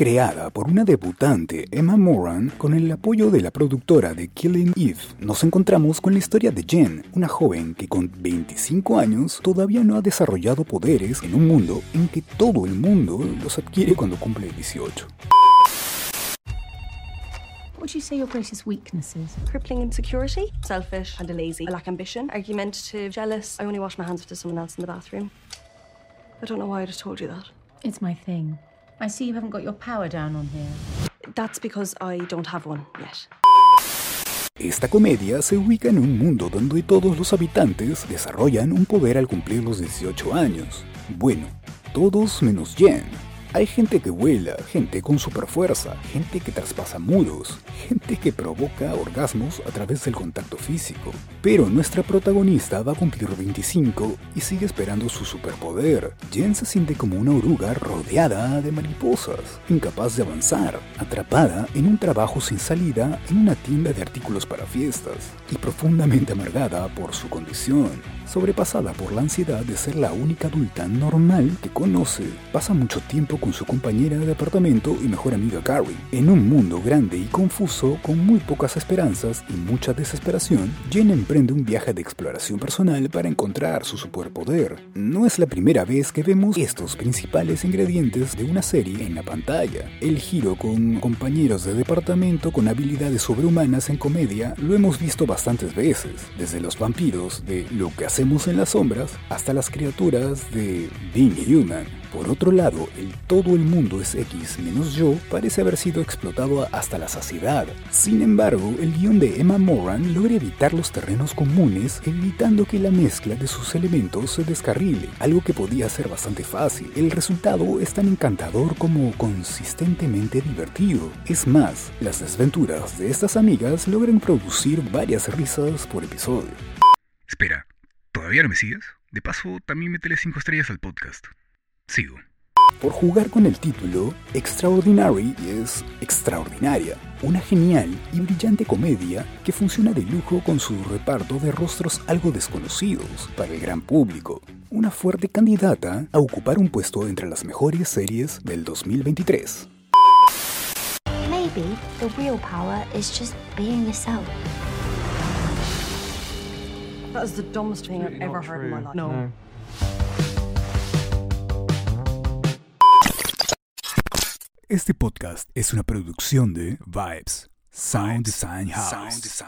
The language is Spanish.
Creada por una debutante, Emma Moran, con el apoyo de la productora de Killing Eve, nos encontramos con la historia de Jen, una joven que con 25 años todavía no ha desarrollado poderes en un mundo en que todo el mundo los adquiere cuando cumple 18. What would you say your greatest weaknesses? Crippling insecurity, selfish, and a lazy. I lack ambition, argumentative, jealous. I only wash my hands after someone else in the bathroom. I don't know why I just told you that. It's my thing. I see you haven't got your power down on here. That's because I don't have one yet. Esta comedia se ubica en un mundo donde todos los habitantes desarrollan un poder al cumplir los 18 años. Bueno, todos menos Jen, hay gente que vuela, gente con superfuerza, gente que traspasa muros, gente que provoca orgasmos a través del contacto físico. Pero nuestra protagonista va a cumplir 25 y sigue esperando su superpoder. Jen se siente como una oruga rodeada de mariposas, incapaz de avanzar, atrapada en un trabajo sin salida en una tienda de artículos para fiestas y profundamente amargada por su condición sobrepasada por la ansiedad de ser la única adulta normal que conoce. Pasa mucho tiempo con su compañera de apartamento y mejor amiga Carrie. En un mundo grande y confuso, con muy pocas esperanzas y mucha desesperación, Jen emprende un viaje de exploración personal para encontrar su superpoder. No es la primera vez que vemos estos principales ingredientes de una serie en la pantalla. El giro con compañeros de departamento con habilidades sobrehumanas en comedia lo hemos visto bastantes veces, desde los vampiros de Lo que hacemos en las sombras hasta las criaturas de Being Human. Por otro lado, el todo el mundo es X menos yo parece haber sido explotado hasta la saciedad. Sin embargo, el guion de Emma Moran logra evitar los terrenos comunes, evitando que la mezcla de sus elementos se descarrile, algo que podía ser bastante fácil. El resultado es tan encantador como consistentemente divertido. Es más, las desventuras de estas amigas logran producir varias risas por episodio. Espera, ¿todavía no me sigues? De paso, también métele 5 estrellas al podcast. Sigo. Por jugar con el título, Extraordinary es extraordinaria, una genial y brillante comedia que funciona de lujo con su reparto de rostros algo desconocidos para el gran público. Una fuerte candidata a ocupar un puesto entre las mejores series del 2023. Maybe the real power is just being yourself. That is the dumbest thing I've ever heard in my life. No. Este podcast es una producción de Vibes, Sound Design House.